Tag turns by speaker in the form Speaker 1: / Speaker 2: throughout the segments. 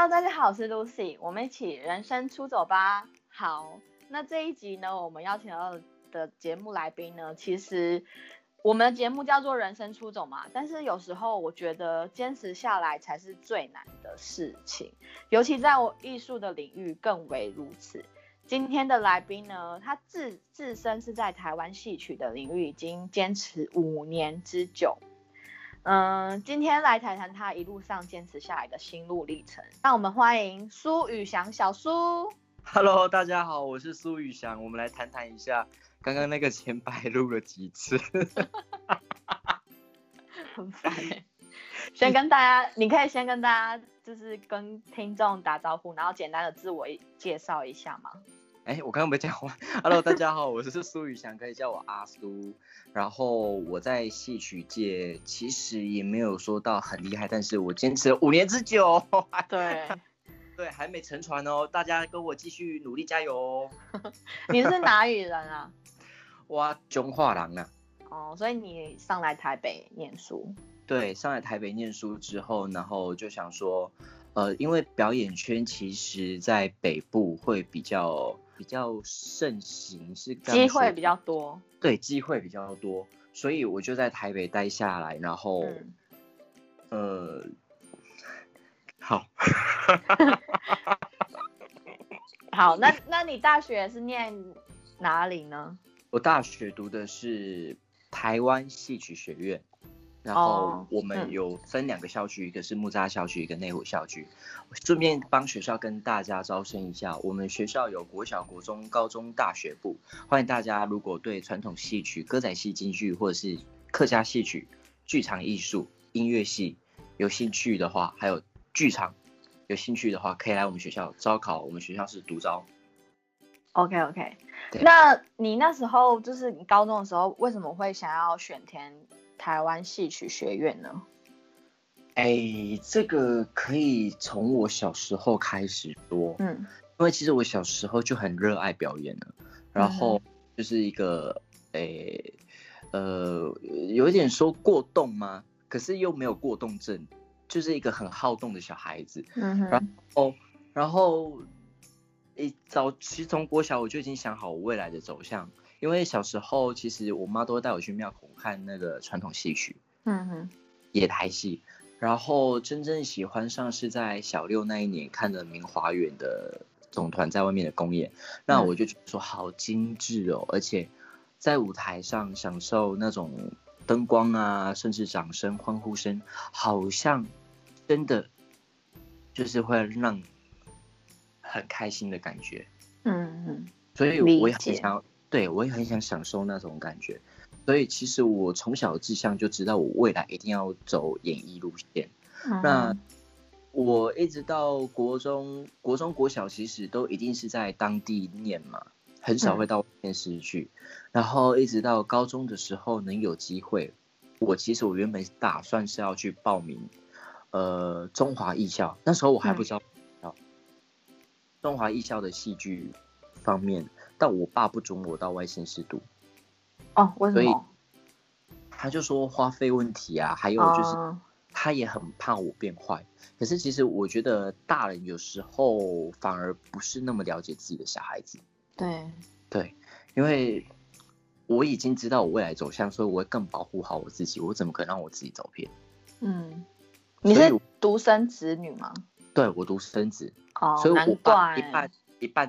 Speaker 1: Hello，大家好，我是 Lucy，我们一起人生出走吧。好，那这一集呢，我们邀请到的节目来宾呢，其实我们的节目叫做人生出走嘛，但是有时候我觉得坚持下来才是最难的事情，尤其在我艺术的领域更为如此。今天的来宾呢，他自自身是在台湾戏曲的领域已经坚持五年之久。嗯，今天来谈谈他一路上坚持下来的心路历程。让我们欢迎苏宇翔小苏。
Speaker 2: Hello，大家好，我是苏宇翔。我们来谈谈一下刚刚那个前白录了几次。
Speaker 1: 很烦。先跟大家，你可以先跟大家就是跟听众打招呼，然后简单的自我介绍一下吗？
Speaker 2: 哎，我刚刚没讲完。Hello，大家好，我是苏宇翔，可以叫我阿苏。然后我在戏曲界其实也没有说到很厉害，但是我坚持了五年之久。
Speaker 1: 对，
Speaker 2: 对，还没沉船哦，大家跟我继续努力加油哦。
Speaker 1: 你是哪里人啊？
Speaker 2: 哇，中化郎啊。
Speaker 1: 哦，所以你上来台北念书？
Speaker 2: 对，上来台北念书之后，然后就想说，呃，因为表演圈其实在北部会比较。比较盛行是
Speaker 1: 机会比较多，
Speaker 2: 对，机会比较多，所以我就在台北待下来，然后，呃，好，
Speaker 1: 好，那那你大学是念哪里呢？
Speaker 2: 我大学读的是台湾戏曲学院。然后我们有分两个校区，一个是木栅校区，一个内湖校区。顺便帮学校跟大家招生一下，我们学校有国小、国中、高中、大学部，欢迎大家如果对传统戏曲、歌仔戏、京剧或者是客家戏曲、剧场艺术、音乐系有兴趣的话，还有剧场有兴趣的话，可以来我们学校招考。我们学校是独招。
Speaker 1: OK OK，那你那时候就是你高中的时候，为什么会想要选填？台湾戏曲学院呢？
Speaker 2: 哎，这个可以从我小时候开始说，嗯，因为其实我小时候就很热爱表演了，然后就是一个，哎，呃，有一点说过动吗？可是又没有过动症，就是一个很好动的小孩子，嗯哼，然后，然后，一早其实从国小我就已经想好我未来的走向。因为小时候，其实我妈都会带我去庙口看那个传统戏曲，嗯哼，野台戏。然后真正喜欢上是在小六那一年看的明华园的总团在外面的公演，那我就觉得说好精致哦，而且在舞台上享受那种灯光啊，甚至掌声、欢呼声，好像真的就是会让很开心的感觉，嗯嗯，所以我也很想。对，我也很想享受那种感觉，所以其实我从小志向就知道我未来一定要走演艺路线。那我一直到国中、国中、国小，其实都一定是在当地念嘛，很少会到电视去。然后一直到高中的时候能有机会，我其实我原本打算是要去报名，呃，中华艺校。那时候我还不知道，中华艺校的戏剧方面。但我爸不准我到外县市读，
Speaker 1: 哦，为什么？
Speaker 2: 他就说花费问题啊，还有就是他也很怕我变坏。可是其实我觉得大人有时候反而不是那么了解自己的小孩子。
Speaker 1: 对
Speaker 2: 对，因为我已经知道我未来走向，所以我会更保护好我自己。我怎么可能让我自己走偏？
Speaker 1: 嗯，你是独生子女吗？
Speaker 2: 对，我独生子。
Speaker 1: 哦，所以我
Speaker 2: 爸。一半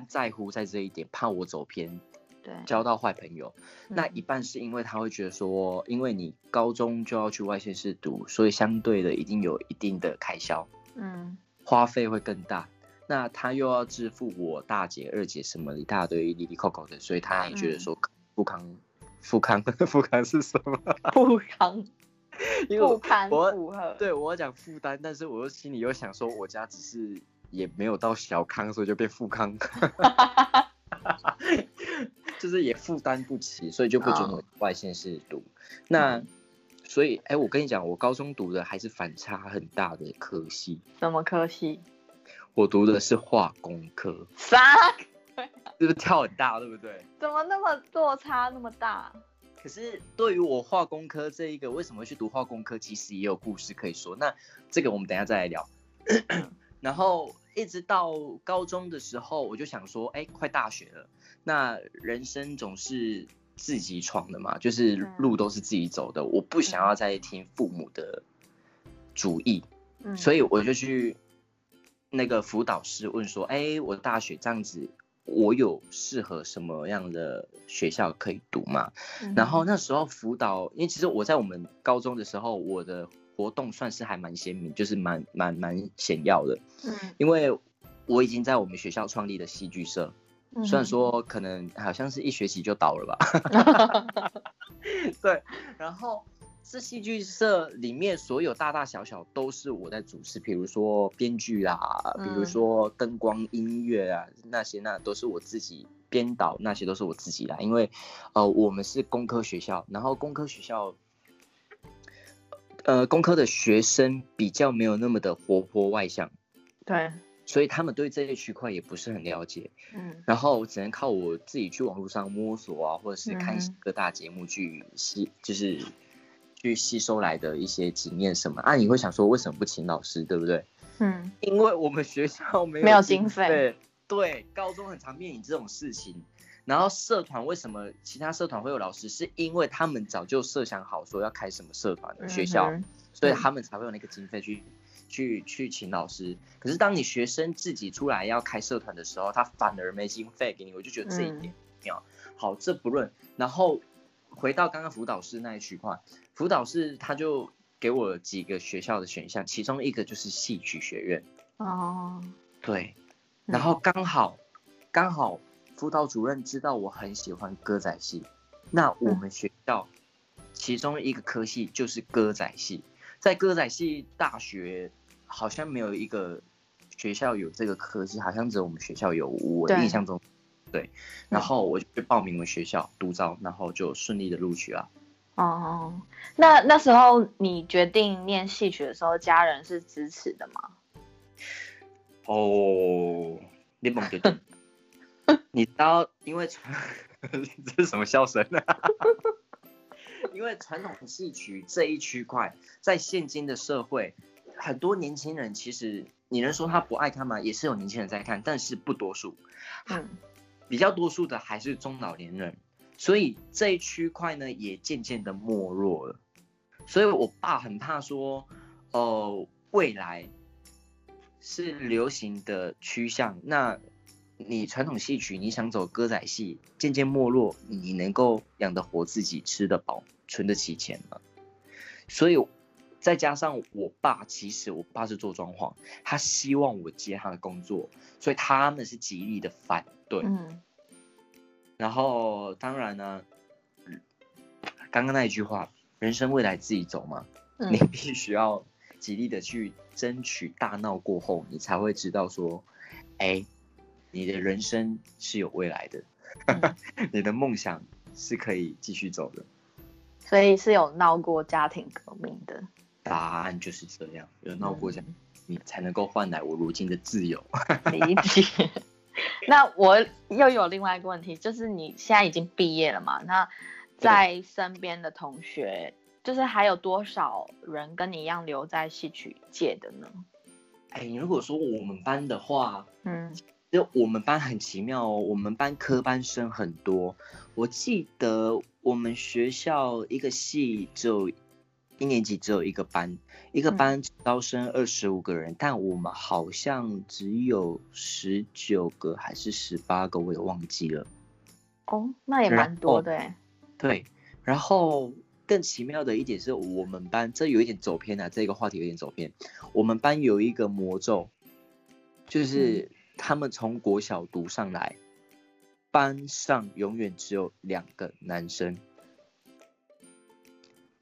Speaker 2: 在乎在这一点，怕我走偏，
Speaker 1: 对，
Speaker 2: 交到坏朋友。那一半是因为他会觉得说，因为你高中就要去外县市读，所以相对的一定有一定的开销，嗯，花费会更大。那他又要支付我大姐、二姐什么一大堆里里扣扣的，所以他也觉得说，富康，富康，富康是什么？
Speaker 1: 富康，富康，
Speaker 2: 我对我讲负担，但是我又心里又想说，我家只是。也没有到小康，所以就变富康，就是也负担不起，所以就不准我外县市读。那所以，哎，我跟你讲，我高中读的还是反差很大的科系。
Speaker 1: 什么科系？
Speaker 2: 我读的是化工科。
Speaker 1: 啥？
Speaker 2: 是不是跳很大，对不对？
Speaker 1: 怎么那么落差那么大？
Speaker 2: 可是对于我化工科这一个，为什么会去读化工科？其实也有故事可以说。那这个我们等下再来聊。然后，一直到高中的时候，我就想说，哎，快大学了，那人生总是自己闯的嘛，就是路都是自己走的，我不想要再听父母的主意，所以我就去那个辅导室问说，哎，我大学这样子。我有适合什么样的学校可以读嘛？然后那时候辅导，因为其实我在我们高中的时候，我的活动算是还蛮鲜明，就是蛮蛮蛮显要的。嗯，因为我已经在我们学校创立的戏剧社，虽然说可能好像是一学期就倒了吧。对，然后。这戏剧社里面所有大大小小都是我在主持，比如说编剧啦，比如说灯光、音乐啊，那些那都是我自己编导，那些都是我自己来。因为，呃，我们是工科学校，然后工科学校，呃，工科的学生比较没有那么的活泼外向，
Speaker 1: 对，
Speaker 2: 所以他们对这些区块也不是很了解，嗯，然后只能靠我自己去网络上摸索啊，或者是看各大节目去吸，就是。去吸收来的一些经验什么啊？你会想说为什么不请老师，对不对？嗯，因为我们学校没有
Speaker 1: 没有经费。
Speaker 2: 对对，高中很常面临这种事情。然后社团为什么其他社团会有老师？是因为他们早就设想好说要开什么社团的学校，所以他们才会有那个经费去去去请老师。可是当你学生自己出来要开社团的时候，他反而没经费给你。我就觉得这一点妙。好，这不论。然后。回到刚刚辅导室那一区块，辅导室他就给我几个学校的选项，其中一个就是戏曲学院。哦，对，然后刚好刚好辅导主任知道我很喜欢歌仔戏，那我们学校其中一个科系就是歌仔戏，在歌仔戏大学好像没有一个学校有这个科系，好像只有我们学校有，我印象中。对，然后我就去报名了学校独招，然后就顺利的录取了。
Speaker 1: 哦，那那时候你决定念戏曲的时候，家人是支持的吗？
Speaker 2: 哦，你猛决定。你知道，因为传 这是什么笑声呢？因为传统戏曲这一区块，在现今的社会，很多年轻人其实你能说他不爱看吗？也是有年轻人在看，但是不多数。嗯。比较多数的还是中老年人，所以这一区块呢也渐渐的没落了。所以我爸很怕说，呃，未来是流行的趋向，那你传统戏曲你想走歌仔戏，渐渐没落，你能够养得活自己，吃得饱，存得起钱吗？所以再加上我爸，其实我爸是做装潢，他希望我接他的工作，所以他们是极力的反。对，嗯，然后当然呢，刚刚那一句话，人生未来自己走嘛，你必须要极力的去争取，大闹过后，你才会知道说，哎，你的人生是有未来的，你的梦想是可以继续走的，
Speaker 1: 所以是有闹过家庭革命的，
Speaker 2: 答案就是这样，有闹过这样，你才能够换来我如今的自由，
Speaker 1: 理解。那我又有另外一个问题，就是你现在已经毕业了嘛？那在身边的同学，就是还有多少人跟你一样留在戏曲界的呢？
Speaker 2: 哎，你如果说我们班的话，嗯，就我们班很奇妙哦，我们班科班生很多。我记得我们学校一个系只有。一年级只有一个班，一个班招生二十五个人，但我们好像只有十九个还是十八个，我也忘记了。
Speaker 1: 哦，那也蛮多的哎。
Speaker 2: 对，然后更奇妙的一点是我们班，这有一点走偏了，这个话题有点走偏。我们班有一个魔咒，就是他们从国小读上来，班上永远只有两个男生。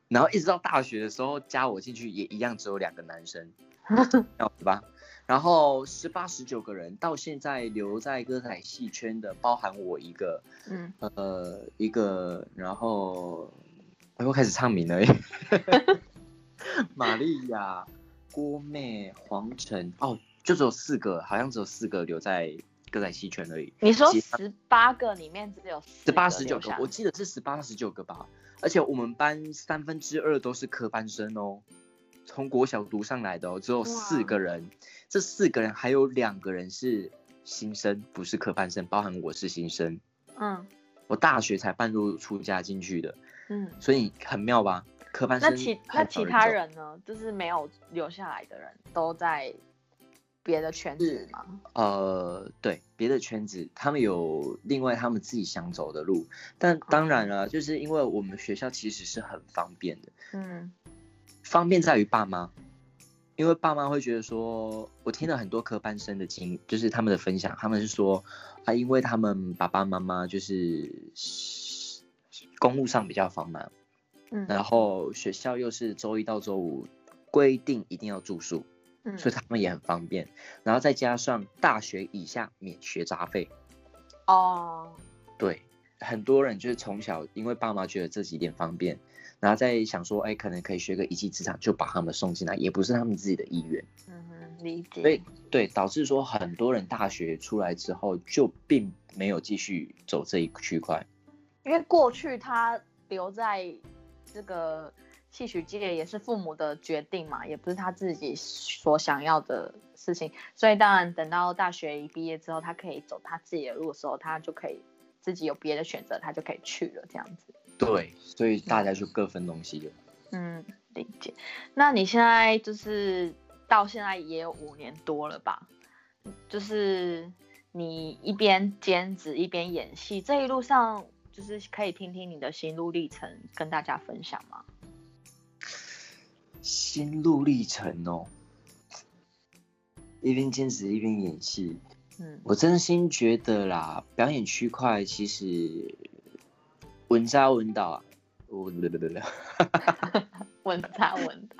Speaker 2: 然后一直到大学的时候加我进去也一样只有两个男生，对吧？然后十八十九个人到现在留在歌仔戏圈的，包含我一个，嗯，呃，一个，然后我又开始唱名了，玛利亚、郭妹、黄晨，哦，就只有四个，好像只有四个留在歌仔戏圈而已。
Speaker 1: 你说十八个里面只有
Speaker 2: 十八十九个，我记得是十八十九个吧。而且我们班三分之二都是科班生哦，从国小读上来的哦，只有四个人这四个人还有两个人是新生，不是科班生，包含我是新生。嗯，我大学才半路出家进去的。嗯，所以很妙吧？科班生。
Speaker 1: 那其那其他人呢？就是没有留下来的人都在别的圈子吗？
Speaker 2: 呃，对，别的圈子，他们有另外他们自己想走的路。但当然了，就是因为我们学校其实是很方便的。嗯，方便在于爸妈。因为爸妈会觉得说，我听了很多科班生的经，就是他们的分享，他们是说啊，因为他们爸爸妈妈就是公路上比较繁忙，嗯，然后学校又是周一到周五规定一定要住宿，嗯，所以他们也很方便，然后再加上大学以下免学杂费，哦，对，很多人就是从小因为爸妈觉得这几点方便。然后再想说，哎，可能可以学个一技之长，就把他们送进来，也不是他们自己的意愿。
Speaker 1: 嗯哼，理解。
Speaker 2: 所以，对，导致说很多人大学出来之后，就并没有继续走这一区块。
Speaker 1: 因为过去他留在这个戏曲界也是父母的决定嘛，也不是他自己所想要的事情。所以，当然等到大学一毕业之后，他可以走他自己的路的时候，他就可以自己有别的选择，他就可以去了，这样子。
Speaker 2: 对，所以大家就各分东西了。
Speaker 1: 嗯，理解。那你现在就是到现在也有五年多了吧？就是你一边兼职一边演戏，这一路上就是可以听听你的心路历程，跟大家分享吗？
Speaker 2: 心路历程哦，一边兼职一边演戏。嗯，我真心觉得啦，表演区块其实。稳扎稳打啊！我不不不不，
Speaker 1: 稳扎稳打，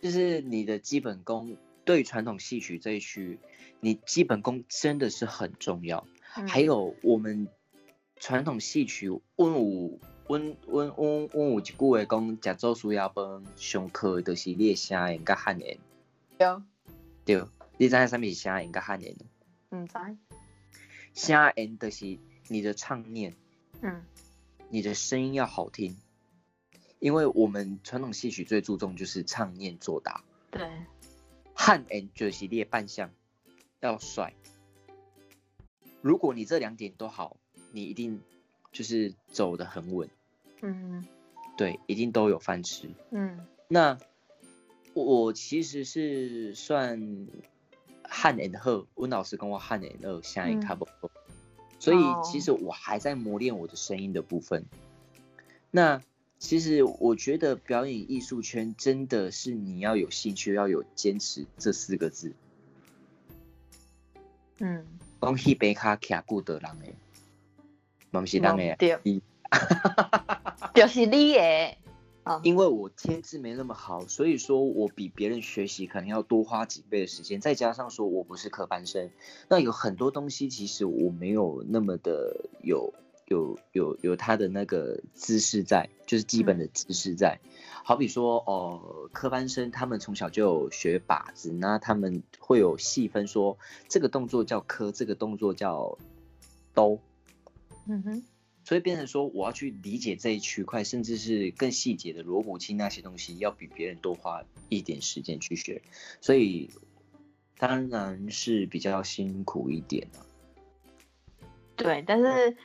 Speaker 2: 就是你的基本功。对传统戏曲这一区，你基本功真的是很重要。还有我们传统戏曲，温武温温温温武一句话讲，食做需要饭，上课就是你的声音甲汉言。
Speaker 1: 对。
Speaker 2: 对，你知影什么是声音甲汉言？
Speaker 1: 唔知。
Speaker 2: 声音就是你的唱念。嗯。你的声音要好听，因为我们传统戏曲最注重就是唱念做打。
Speaker 1: 对，
Speaker 2: 汉 and 就是列扮相要帅。如果你这两点都好，你一定就是走的很稳。嗯，对，一定都有饭吃。嗯，那我其实是算汉 and 二，温老师跟我汉 and 二相应差不多。所以其实我还在磨练我的声音的部分。那其实我觉得表演艺术圈真的是你要有兴趣，要有坚持这四个字。嗯。讲戏杯卡卡固的人诶，不是人诶。
Speaker 1: 对。就是你诶。
Speaker 2: 因为我天资没那么好，所以说我比别人学习可能要多花几倍的时间，再加上说我不是科班生，那有很多东西其实我没有那么的有有有有他的那个知识在，就是基本的知识在。好比说哦，科班生他们从小就有学把子，那他们会有细分说这个动作叫科，这个动作叫兜。嗯哼。所以变成说，我要去理解这一区块，甚至是更细节的锣鼓器那些东西，要比别人多花一点时间去学，所以当然是比较辛苦一点啊。
Speaker 1: 对，但是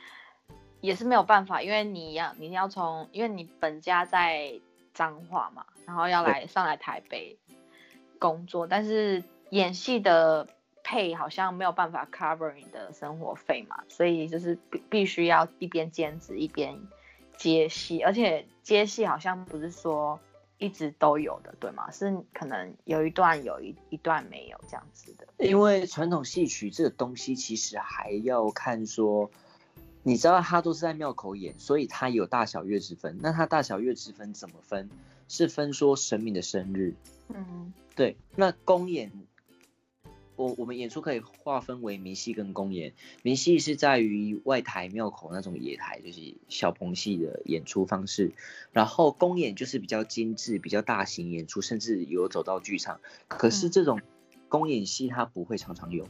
Speaker 1: 也是没有办法，因为你要你要从，因为你本家在彰化嘛，然后要来上来台北工作，但是演戏的。配好像没有办法 cover 你的生活费嘛，所以就是必必须要一边兼职一边接戏，而且接戏好像不是说一直都有的，对吗？是可能有一段有一一段没有这样子的。
Speaker 2: 因为传统戏曲这个东西其实还要看说，你知道它都是在庙口演，所以它有大小月之分。那它大小月之分怎么分？是分说神明的生日。嗯，对。那公演。我我们演出可以划分为明戏跟公演，明戏是在于外台庙口那种野台，就是小棚戏的演出方式，然后公演就是比较精致、比较大型演出，甚至有走到剧场。可是这种公演戏它不会常常有。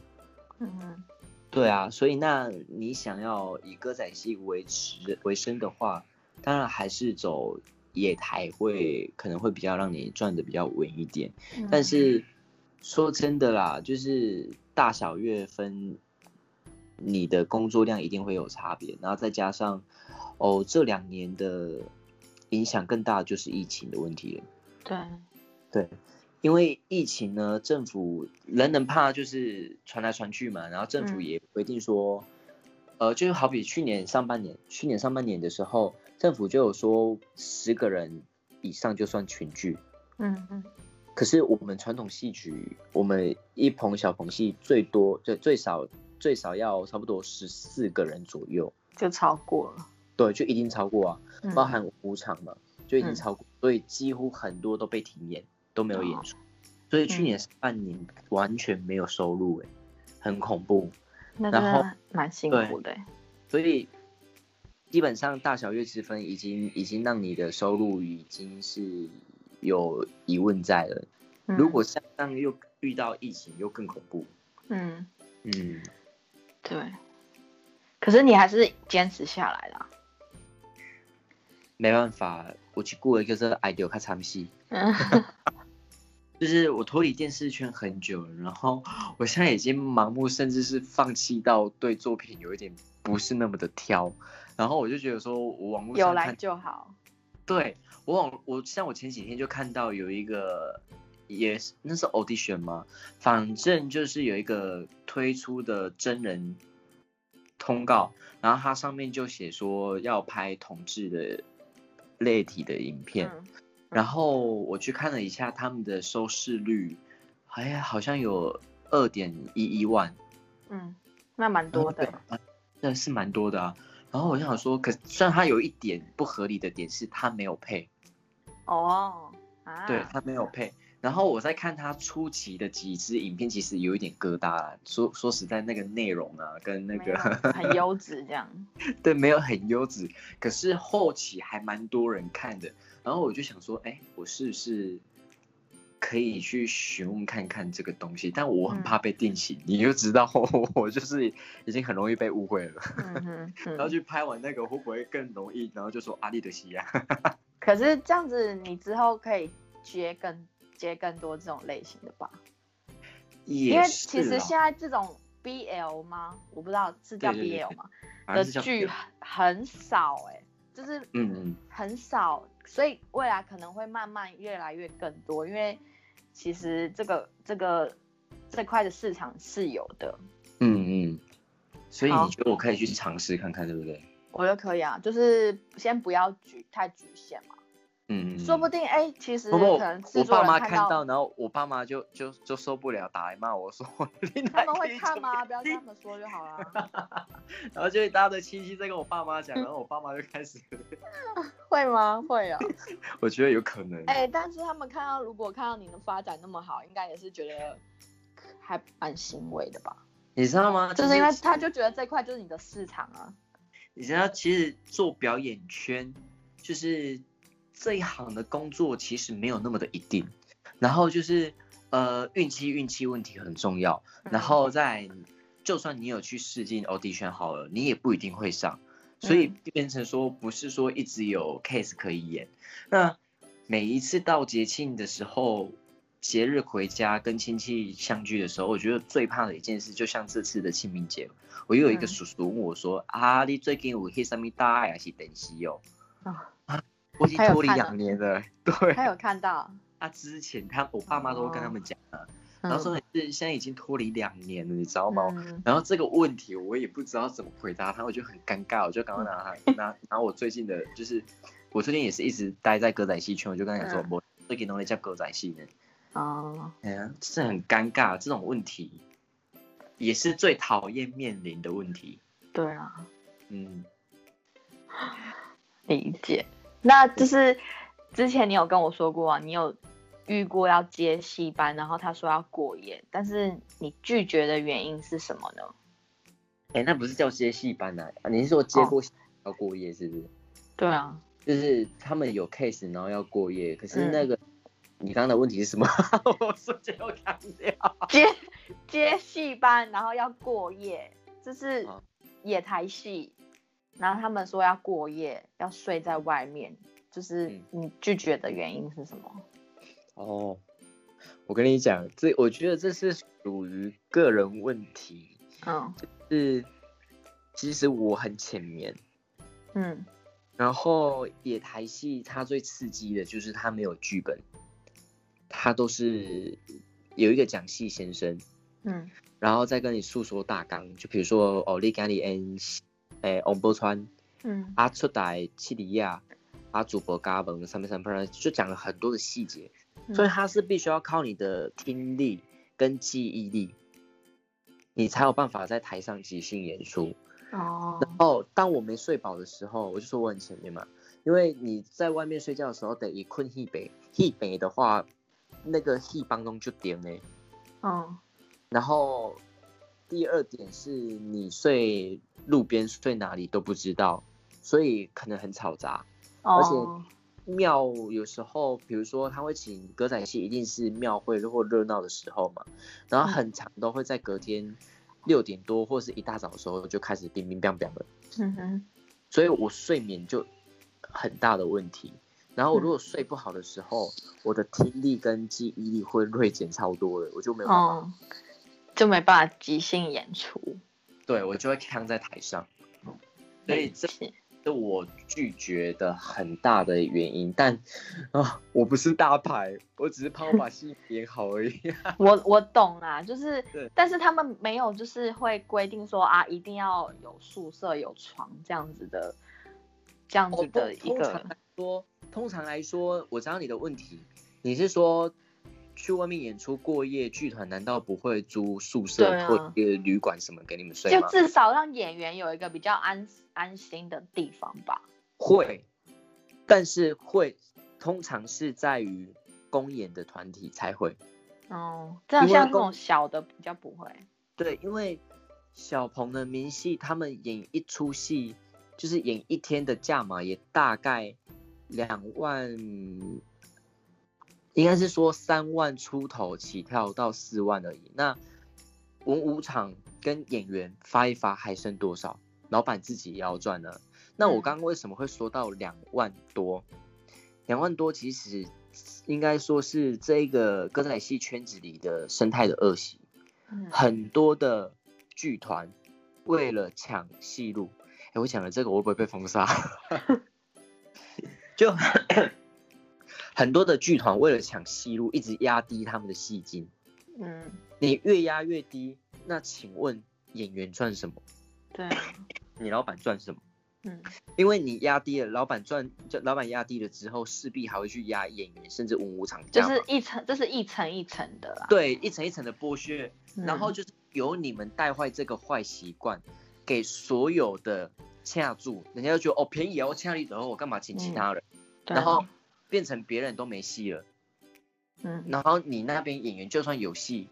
Speaker 2: 嗯，对啊，所以那你想要以歌仔戏维持为生的话，当然还是走野台会可能会比较让你赚的比较稳一点，但是。说真的啦，就是大小月分，你的工作量一定会有差别，然后再加上哦，这两年的影响更大就是疫情的问题了。
Speaker 1: 对，
Speaker 2: 对，因为疫情呢，政府人人怕就是传来传去嘛，然后政府也规定说，呃，就好比去年上半年，去年上半年的时候，政府就有说十个人以上就算群聚。嗯嗯。可是我们传统戏曲，我们一棚小棚戏最多就最少最少要差不多十四个人左右，
Speaker 1: 就超过了。
Speaker 2: 对，就一定超过啊，包含五场嘛，就已经超过，所以几乎很多都被停演，都没有演出。所以去年半年完全没有收入，哎，很恐怖。
Speaker 1: 然后蛮辛苦的。
Speaker 2: 所以基本上大小月之分已经已经让你的收入已经是。有疑问在了，如果像这样又遇到疫情，又更恐怖。嗯
Speaker 1: 嗯，对。可是你还是坚持下来了。
Speaker 2: 没办法，我去过一个这 idea 看唱戏。嗯。就是我脱离电视圈很久了，然后我现在已经盲目，甚至是放弃到对作品有一点不是那么的挑。然后我就觉得说，我网络
Speaker 1: 有来就好。
Speaker 2: 对。我往我像我前几天就看到有一个，也是那是 audition 吗？反正就是有一个推出的真人通告，然后它上面就写说要拍同志的类体的影片，然后我去看了一下他们的收视率，哎呀，好像有二点一一万，
Speaker 1: 嗯，那蛮多的，
Speaker 2: 那是蛮多的啊。然后我就想说，可虽然它有一点不合理的点是它没有配。
Speaker 1: 哦，啊
Speaker 2: 对他没有配，然后我在看他初期的几支影片，其实有一点疙瘩。说说实在，那个内容啊，跟那个
Speaker 1: 很优质这样。
Speaker 2: 对，没有很优质，可是后期还蛮多人看的。然后我就想说，哎，我是不是可以去询问看看这个东西？但我很怕被定型，你就知道 我就是已经很容易被误会了。然后去拍完那个会不会更容易？然后就说阿丽的西亚。
Speaker 1: 可是这样子，你之后可以接更接更多这种类型的吧？
Speaker 2: 因
Speaker 1: 为其实现在这种 BL 吗？我不知道是叫 BL 吗？的剧很少哎，就是嗯很少，所以未来可能会慢慢越来越更多，因为其实这个这个这块的市场是有的。
Speaker 2: 嗯嗯，所以你觉得我可以去尝试看看，对不对？
Speaker 1: 我觉得可以啊，就是先不要局太局限嘛。嗯，说不定哎，其实可能
Speaker 2: 我爸妈
Speaker 1: 看
Speaker 2: 到，然后我爸妈就就就受不了，打来骂我说。
Speaker 1: 他们会看吗？不要跟他们说就好了。
Speaker 2: 然后就一大堆亲戚在跟我爸妈讲，然后我爸妈就开始。
Speaker 1: 会吗？会啊。
Speaker 2: 我觉得有可能。
Speaker 1: 哎，但是他们看到，如果看到你的发展那么好，应该也是觉得还蛮欣慰的吧？
Speaker 2: 你知道吗？
Speaker 1: 就是因为他就觉得这块就是你的市场啊。
Speaker 2: 你知道，其实做表演圈就是。这一行的工作其实没有那么的一定，然后就是呃运气运气问题很重要，然后在就算你有去试镜 audition 好了，你也不一定会上，所以变成说不是说一直有 case 可以演。那每一次到节庆的时候，节日回家跟亲戚相聚的时候，我觉得最怕的一件事，就像这次的清明节，我又有一个叔叔问我说啊，你最近有去什么大还是等西哦？啊。我已经脱离两年了，对。
Speaker 1: 他有看到。
Speaker 2: 他之前他我爸妈都会跟他们讲啊，然后说是现在已经脱离两年了，你知道吗？然后这个问题我也不知道怎么回答他，我就很尴尬，我就赶快拿他拿拿我最近的，就是我最近也是一直待在歌仔戏圈，我就跟他讲说，我最近弄了叫歌仔戏呢。哦。哎呀，是很尴尬，这种问题也是最讨厌面临的问题。
Speaker 1: 对啊。嗯。理解。那就是之前你有跟我说过啊，你有遇过要接戏班，然后他说要过夜，但是你拒绝的原因是什么呢？
Speaker 2: 哎，那不是叫接戏班啊？你是说接过要过夜是不是？
Speaker 1: 对啊，
Speaker 2: 就是他们有 case，然后要过夜，可是那个你刚刚的问题是什么？我瞬间又强调
Speaker 1: 接接戏班，然后要过夜，就是野台戏。然后他们说要过夜，要睡在外面，就是你拒绝的原因是什么？
Speaker 2: 哦，我跟你讲，这我觉得这是属于个人问题。嗯，就是其实我很浅眠。嗯，然后野台戏它最刺激的就是它没有剧本，它都是有一个讲戏先生。嗯，然后再跟你诉说大纲，就比如说哦，你跟你演诶王宝钏，嗯，阿出代七里亚，阿主播嘎嘣三百三百就讲了很多的细节。所以它是必须要靠你的听力跟记忆力，你才有办法在台上即兴演出。哦。然后当我没睡饱的时候，我就说我很前面嘛，因为你在外面睡觉的时候得一困一北，一北的话，那个一帮中就点嘞。哦。然后第二点是你睡路边睡哪里都不知道，所以可能很嘈杂，而且。庙有时候，比如说他会请歌仔戏，一定是庙会或热闹的时候嘛。然后很长都会在隔天六点多或是一大早的时候就开始冰冰冰冰了。嗯哼。所以我睡眠就很大的问题。然后我如果睡不好的时候，我的听力跟记忆力会锐减超多的，我就没有办法，
Speaker 1: 就没办法即兴演出。
Speaker 2: 对，我就会扛在台上。所以这。是我拒绝的很大的原因，但啊，我不是大牌，我只是怕我把戏 演好而已。
Speaker 1: 我我懂啊，就是，但是他们没有就是会规定说啊，一定要有宿舍有床这样子的，这样子的一个。
Speaker 2: 说通常来说，我知道你的问题，你是说去外面演出过夜，剧团难道不会租宿舍或旅馆什么给你们睡
Speaker 1: 吗？就至少让演员有一个比较安。安心的地方吧，
Speaker 2: 会，但是会通常是在于公演的团体才会。
Speaker 1: 哦，这样像这种小的比较不会。
Speaker 2: 对，因为小鹏的明戏，他们演一出戏就是演一天的价码也大概两万，应该是说三万出头起跳到四万而已。那文武场跟演员发一发还剩多少？老板自己也要赚呢。那我刚刚为什么会说到两万多？两万多其实应该说是这个歌仔戏圈子里的生态的恶习。很多的剧团为了抢戏路，哎，我讲了这个我会不会被封杀？就很多的剧团为了抢戏路，一直压低他们的戏金。嗯，你越压越低，那请问演员赚什么？
Speaker 1: 对。
Speaker 2: 你老板赚什么？嗯，因为你压低了，老板赚，就老板压低了之后，势必还会去压演员，甚至文武场。
Speaker 1: 就是一层，这是一层一层的啦。
Speaker 2: 对，一层一层的剥削，然后就是由你们带坏这个坏习惯，给所有的恰住，人家就觉得哦便宜哦，恰你，然后我干嘛请其他人？然后变成别人都没戏了。嗯，然后你那边演员就算有戏，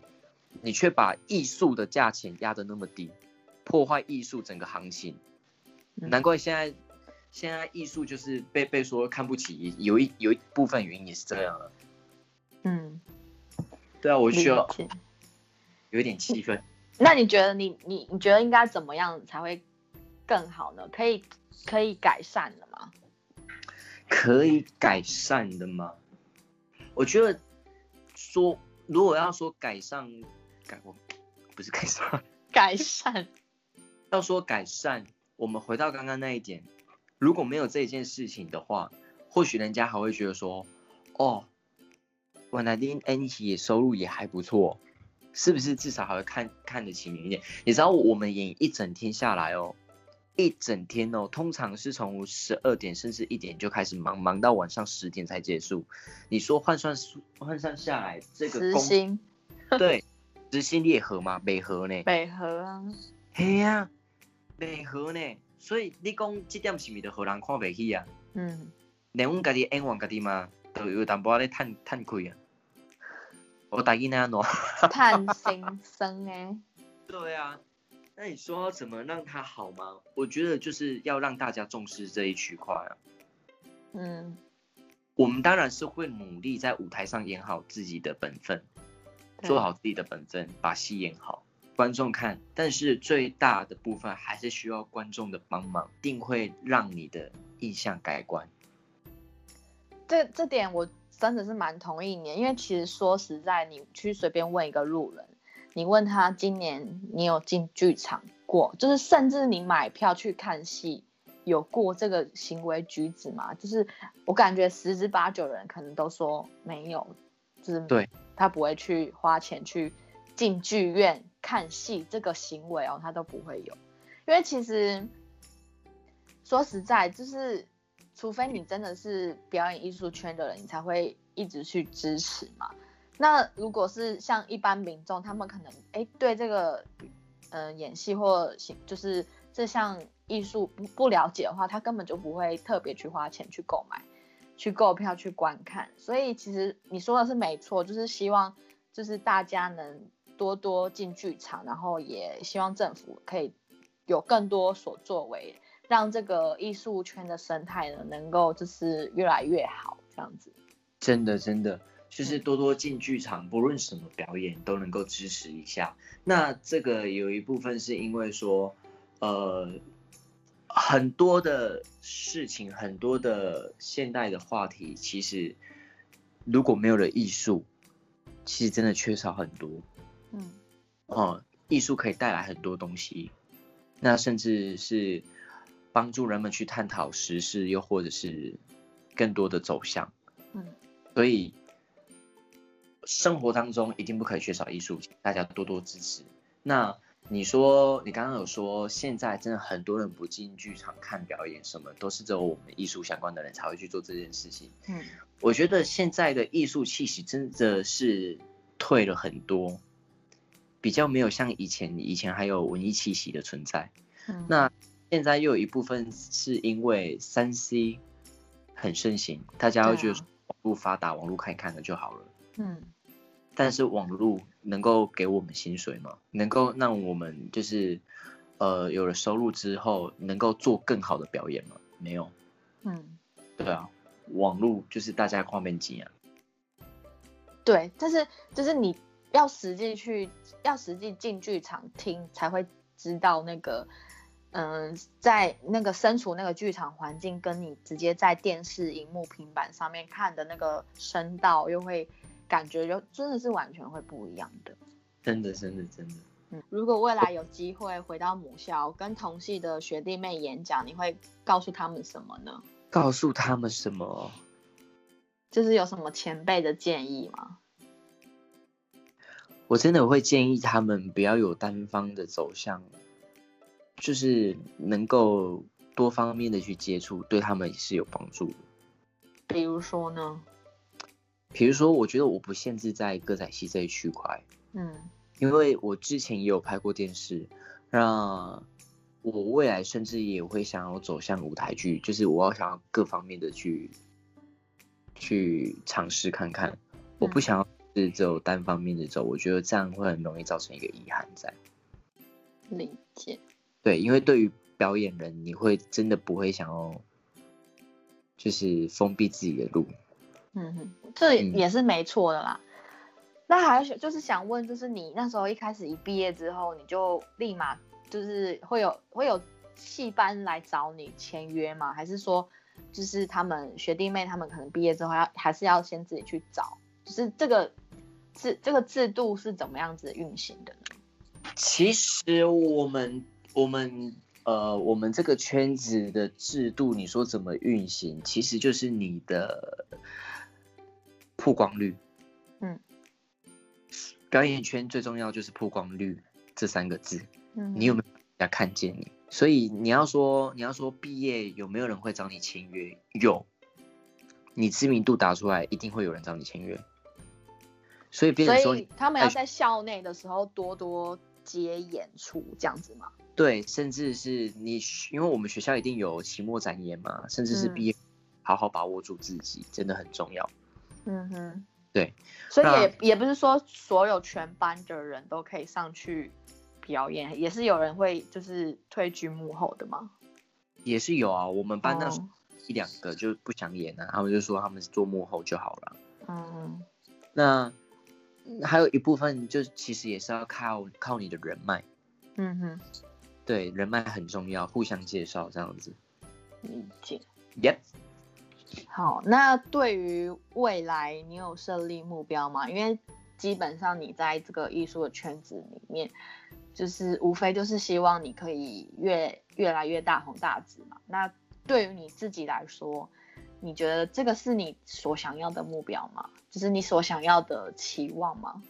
Speaker 2: 你却把艺术的价钱压得那么低。破坏艺术整个行情，难怪现在现在艺术就是被被说看不起，有一有一部分原因也是这样的。嗯，对啊，我需要有一点气愤。
Speaker 1: 那你觉得你你你觉得应该怎么样才会更好呢？可以可以改善的吗？
Speaker 2: 可以改善的吗？我觉得说如果要说改善改我不是改善
Speaker 1: 改善。
Speaker 2: 要说改善，我们回到刚刚那一点，如果没有这件事情的话，或许人家还会觉得说，哦，我来丁 N 体收入也还不错，是不是至少还会看看得起你一点？你知道我们演一整天下来哦，一整天哦，通常是从十二点甚至一点就开始忙，忙到晚上十点才结束。你说换算换算下来，这个
Speaker 1: 时薪
Speaker 2: 对 时薪列合嘛？北合呢？
Speaker 1: 北合啊，
Speaker 2: 嘿呀。北合呢，所以你讲这点是咪得互人看袂起啊？嗯，连阮家己演完家己嘛，都有淡薄仔咧叹叹气啊。我答应安喏，
Speaker 1: 叹心声诶。
Speaker 2: 对啊，那你说怎么让他好吗？我觉得就是要让大家重视这一区块啊。嗯，我们当然是会努力在舞台上演好自己的本分，做好自己的本分，把戏演好。观众看，但是最大的部分还是需要观众的帮忙，定会让你的印象改观。
Speaker 1: 这这点我真的是蛮同意你，因为其实说实在，你去随便问一个路人，你问他今年你有进剧场过，就是甚至你买票去看戏有过这个行为举止吗？就是我感觉十之八九人可能都说没有，就是
Speaker 2: 对
Speaker 1: 他不会去花钱去进剧院看戏这个行为哦，他都不会有，因为其实说实在就是。除非你真的是表演艺术圈的人，你才会一直去支持嘛。那如果是像一般民众，他们可能哎对这个嗯演戏或就是这项艺术不不了解的话，他根本就不会特别去花钱去购买、去购票去观看。所以其实你说的是没错，就是希望就是大家能多多进剧场，然后也希望政府可以有更多所作为。让这个艺术圈的生态呢，能够就是越来越好，这样子。
Speaker 2: 真的，真的，就是多多进剧场，不论什么表演都能够支持一下。那这个有一部分是因为说，呃，很多的事情，很多的现代的话题，其实如果没有了艺术，其实真的缺少很多。嗯。哦，艺术可以带来很多东西，那甚至是。帮助人们去探讨时事，又或者是更多的走向。嗯，所以生活当中一定不可以缺少艺术，大家多多支持。那你说，你刚刚有说，现在真的很多人不进剧场看表演，什么都是只有我们艺术相关的人才会去做这件事情。嗯，我觉得现在的艺术气息真的是退了很多，比较没有像以前，以前还有文艺气息的存在。嗯，那。现在又有一部分是因为三 C 很盛行，大家会觉得网络发达，网络看一看的就好了。嗯。但是网络能够给我们薪水吗？能够让我们就是呃有了收入之后，能够做更好的表演吗？没有。嗯。对啊，网络就是大家画面机啊。
Speaker 1: 对，但是就是你要实际去，要实际进剧场听，才会知道那个。嗯，在那个身处那个剧场环境，跟你直接在电视荧幕、平板上面看的那个声道，又会感觉就真的是完全会不一样的。
Speaker 2: 真的，真的，真的。
Speaker 1: 嗯，如果未来有机会回到母校，跟同系的学弟妹演讲，你会告诉他们什么呢？
Speaker 2: 告诉他们什么？
Speaker 1: 就是有什么前辈的建议吗？
Speaker 2: 我真的会建议他们不要有单方的走向。就是能够多方面的去接触，对他们也是有帮助的。
Speaker 1: 比如说呢？
Speaker 2: 比如说，我觉得我不限制在歌仔戏这一区块，嗯，因为我之前也有拍过电视，那我未来甚至也会想要走向舞台剧，就是我要想要各方面的去去尝试看看，我不想要是只有单方面的走，我觉得这样会很容易造成一个遗憾在。
Speaker 1: 理解。
Speaker 2: 对，因为对于表演人，你会真的不会想要，就是封闭自己的路。
Speaker 1: 嗯哼，这也是没错的啦。那还有就是想问，就是你那时候一开始一毕业之后，你就立马就是会有会有戏班来找你签约吗？还是说，就是他们学弟妹他们可能毕业之后要还是要先自己去找？就是这个制这个制度是怎么样子运行的呢？
Speaker 2: 其实我们。我们呃，我们这个圈子的制度，你说怎么运行？其实就是你的曝光率。嗯，表演圈最重要就是曝光率这三个字。嗯，你有没有人家看见你？所以你要说，你要说毕业有没有人会找你签约？有，你知名度打出来，一定会有人找你签约。所以，
Speaker 1: 所以他们要在校内的时候多多接演出，这样子吗？
Speaker 2: 对，甚至是你，因为我们学校一定有期末展演嘛，甚至是毕业，好好把握住自己，真的很重要。嗯哼，对，
Speaker 1: 所以也也不是说所有全班的人都可以上去表演，也是有人会就是退居幕后的吗？
Speaker 2: 也是有啊，我们班那一两个就不想演啊，他们就说他们是做幕后就好了。嗯，那还有一部分就其实也是要靠靠你的人脉。嗯哼。对，人脉很重要，互相介绍这样子。
Speaker 1: 理解。
Speaker 2: Yep。
Speaker 1: 好，那对于未来你有设立目标吗？因为基本上你在这个艺术的圈子里面，就是无非就是希望你可以越越来越大红大紫嘛。那对于你自己来说，你觉得这个是你所想要的目标吗？就是你所想要的期望吗？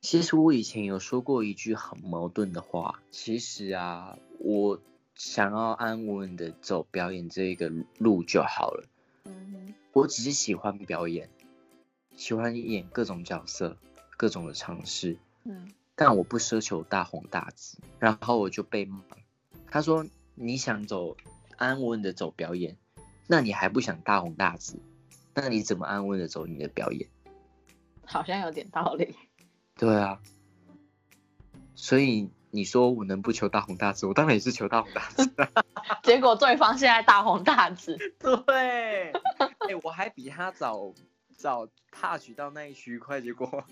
Speaker 2: 其实我以前有说过一句很矛盾的话，其实啊，我想要安稳的走表演这一个路就好了。嗯，我只是喜欢表演，喜欢演各种角色，各种的尝试。嗯，但我不奢求大红大紫。然后我就被骂，他说你想走安稳的走表演，那你还不想大红大紫？那你怎么安稳的走你的表演？
Speaker 1: 好像有点道理。
Speaker 2: 对啊，所以你说我能不求大红大紫，我当然也是求大红大紫。
Speaker 1: 结果对方现在大红大紫。
Speaker 2: 对，哎，我还比他早早踏取到那一区块，结果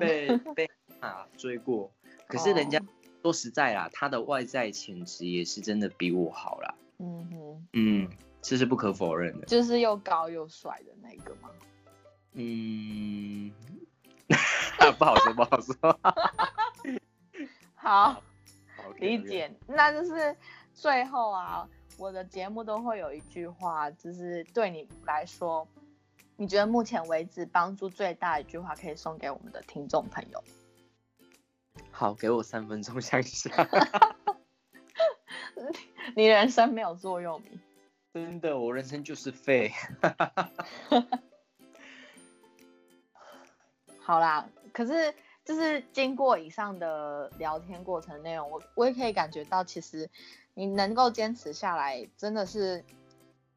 Speaker 2: 被被啊追过。可是人家说实在啦，他的外在潜质也是真的比我好啦。嗯哼，嗯，这是不可否认的。
Speaker 1: 就是又高又帅的那个吗？
Speaker 2: 嗯。不好说，不好说。
Speaker 1: 好，理解。那就是最后啊，我的节目都会有一句话，就是对你来说，你觉得目前为止帮助最大一句话，可以送给我们的听众朋友。
Speaker 2: 好，给我三分钟想一下。
Speaker 1: 你人生没有座右铭。
Speaker 2: 真的，我人生就是废。
Speaker 1: 好啦，可是就是经过以上的聊天过程内容，我我也可以感觉到，其实你能够坚持下来，真的是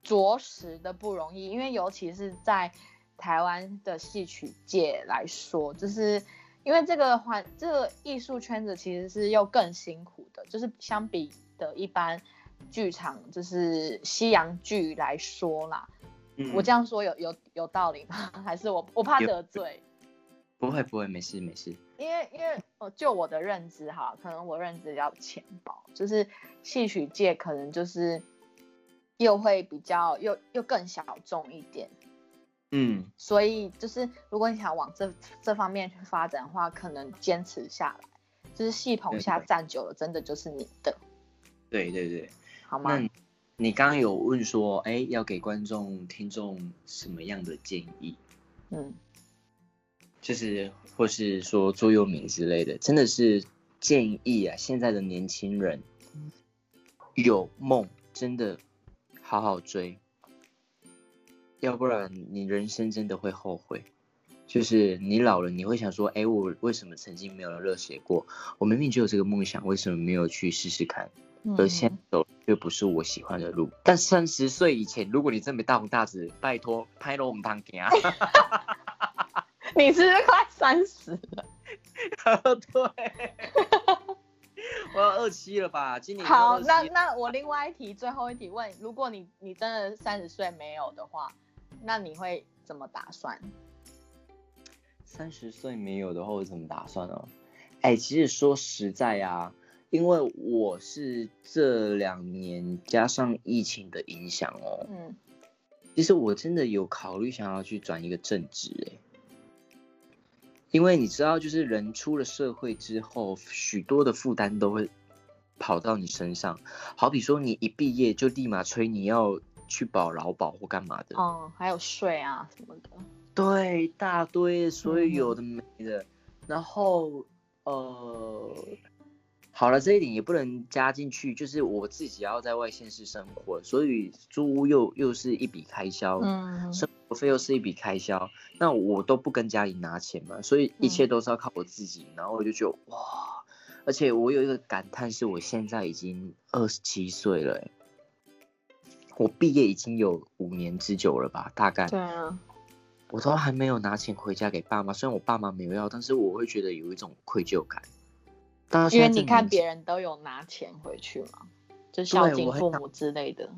Speaker 1: 着实的不容易。因为尤其是在台湾的戏曲界来说，就是因为这个环这个艺术圈子其实是又更辛苦的，就是相比的一般剧场，就是西洋剧来说啦。我这样说有有有道理吗？还是我我怕得罪？
Speaker 2: 不会不会，没事没事。
Speaker 1: 因为因为哦，就我的认知哈，可能我认知比较浅薄，就是戏曲界可能就是又会比较又又更小众一点。嗯，所以就是如果你想往这这方面去发展的话，可能坚持下来，就是戏棚下站久了，真的就是你的。
Speaker 2: 对对对，
Speaker 1: 好吗？
Speaker 2: 那你刚刚有问说，哎，要给观众听众什么样的建议？嗯。就是或是说座右铭之类的，真的是建议啊！现在的年轻人有梦，真的好好追，要不然你人生真的会后悔。就是你老了，你会想说：哎，我为什么曾经没有热血过？我明明就有这个梦想，为什么没有去试试看？而现走却不是我喜欢的路。但三十岁以前，如果你真没大红大紫，拜托拍了我们堂行。
Speaker 1: 你是不是快三十了？
Speaker 2: 对，我要二七了吧？今年
Speaker 1: 好，那那我另外一题，最后一题问：如果你你真的三十岁没有的话，那你会怎么打算？
Speaker 2: 三十岁没有的话，我怎么打算呢？哎，其实说实在啊，因为我是这两年加上疫情的影响哦，嗯，其实我真的有考虑想要去转一个正职，哎。因为你知道，就是人出了社会之后，许多的负担都会跑到你身上。好比说，你一毕业就立马催你要去保劳保或干嘛的。
Speaker 1: 哦，还有税啊什么的。
Speaker 2: 对，大堆，所以有的没的。然后，呃。好了，这一点也不能加进去，就是我自己要在外县市生活，所以租屋又又是一笔开销，嗯，生活费又是一笔开销，那我都不跟家里拿钱嘛，所以一切都是要靠我自己。然后我就觉得哇，而且我有一个感叹，是我现在已经二十七岁了，我毕业已经有五年之久了吧，大概，
Speaker 1: 对啊，
Speaker 2: 我都还没有拿钱回家给爸妈，虽然我爸妈没有要，但是我会觉得有一种愧疚感。
Speaker 1: 因为你看别人都有拿钱回去嘛，就孝敬父母之类的。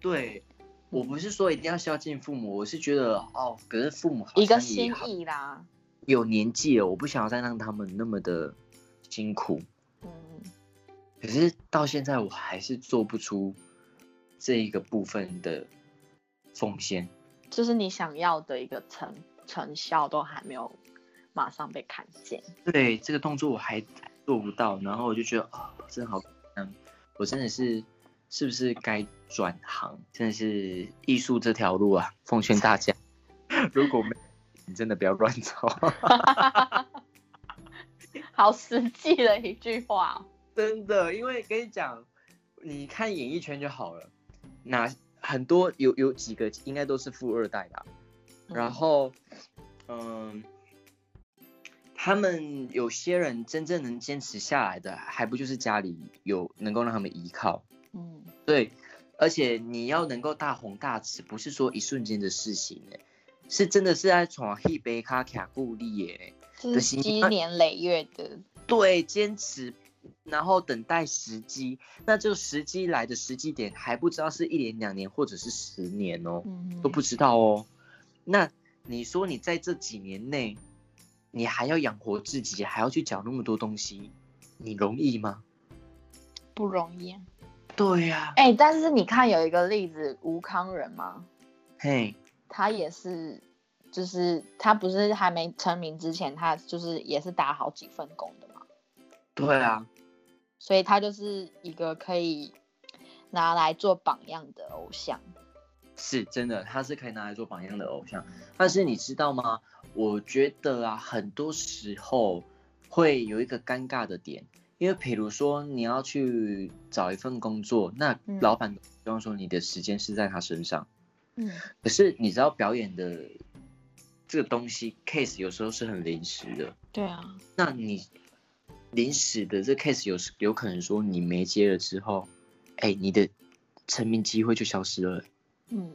Speaker 2: 对，我不是说一定要孝敬父母，我是觉得哦，可是父母
Speaker 1: 一个心意啦。
Speaker 2: 有年纪了，我不想要再让他们那么的辛苦。嗯。可是到现在我还是做不出这一个部分的奉献，
Speaker 1: 就是你想要的一个成成效都还没有马上被看见。
Speaker 2: 对，这个动作我还做不到，然后我就觉得啊，真的好，嗯，我真的是是不是该转行？真的是艺术这条路啊，奉劝大家，如果没你真的不要乱走。
Speaker 1: 好实际的一句话，
Speaker 2: 真的，因为跟你讲，你看演艺圈就好了，那很多有有几个应该都是富二代的，然后，嗯，他们有些人真正能坚持下来的，还不就是家里有能够让他们依靠，嗯，对，而且你要能够大红大紫，不是说一瞬间的事情哎，是真的是在闯一杯卡卡固力耶。
Speaker 1: 是积年累月的，
Speaker 2: 对，坚持，然后等待时机。那这个时机来的时机点还不知道是一年、两年，或者是十年哦，都不知道哦。那你说你在这几年内，你还要养活自己，还要去缴那么多东西，你容易吗？
Speaker 1: 不容易。
Speaker 2: 对呀。
Speaker 1: 哎，但是你看有一个例子，吴康仁吗？
Speaker 2: 嘿，
Speaker 1: 他也是。就是他不是还没成名之前，他就是也是打好几份工的嘛。
Speaker 2: 对啊，
Speaker 1: 所以他就是一个可以拿来做榜样的偶像。
Speaker 2: 是真的，他是可以拿来做榜样的偶像。但是你知道吗？我觉得啊，很多时候会有一个尴尬的点，因为比如说你要去找一份工作，那老板希望说你的时间是在他身上。嗯。可是你知道表演的。这个东西 case 有时候是很临时的，
Speaker 1: 对啊。
Speaker 2: 那你临时的这 case 有有可能说你没接了之后，哎，你的成名机会就消失了，嗯，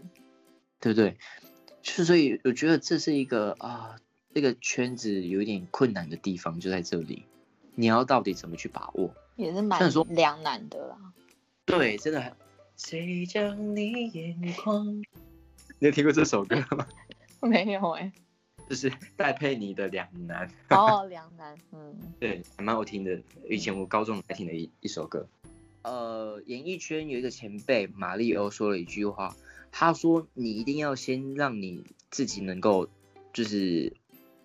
Speaker 2: 对不对？就所以我觉得这是一个啊，这个圈子有一点困难的地方就在这里，你要到底怎么去把握，
Speaker 1: 也是蛮两难的啦。
Speaker 2: 对，真的。谁将你眼眶？你有听过这首歌吗？
Speaker 1: 没有哎。
Speaker 2: 就是戴佩妮的《两难》
Speaker 1: 哦，《两难》嗯，
Speaker 2: 对，还蛮好听的。以前我高中还听的一一首歌。呃，演艺圈有一个前辈马里欧说了一句话，他说：“你一定要先让你自己能够就是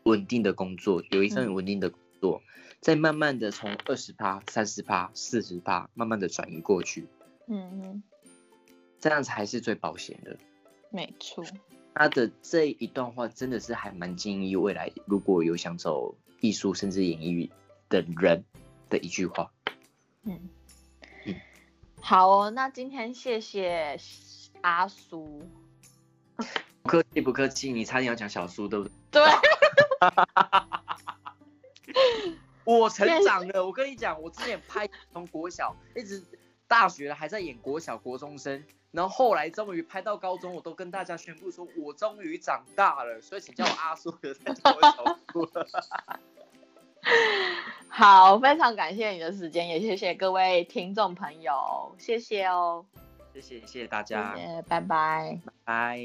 Speaker 2: 稳定的工作，有一份稳定的工作，再慢慢的从二十趴、三十趴、四十趴，慢慢的转移过去。嗯嗯，这样才是最保险的。
Speaker 1: 没错。”
Speaker 2: 他的这一段话真的是还蛮建议未来如果有想走艺术甚至演艺的人的一句话。嗯
Speaker 1: 嗯，好哦，那今天谢谢阿苏。
Speaker 2: 不客气不客气，你差点要讲小苏对不对？
Speaker 1: 对。
Speaker 2: 我成长了，我跟你讲，我之前拍从国小一直大学还在演国小国中生。然后后来终于拍到高中，我都跟大家宣布说，我终于长大了，所以请叫我阿叔，别再叫我小叔了。
Speaker 1: 好，非常感谢你的时间，也谢谢各位听众朋友，谢谢哦。
Speaker 2: 谢谢谢谢大家，
Speaker 1: 拜拜，
Speaker 2: 拜。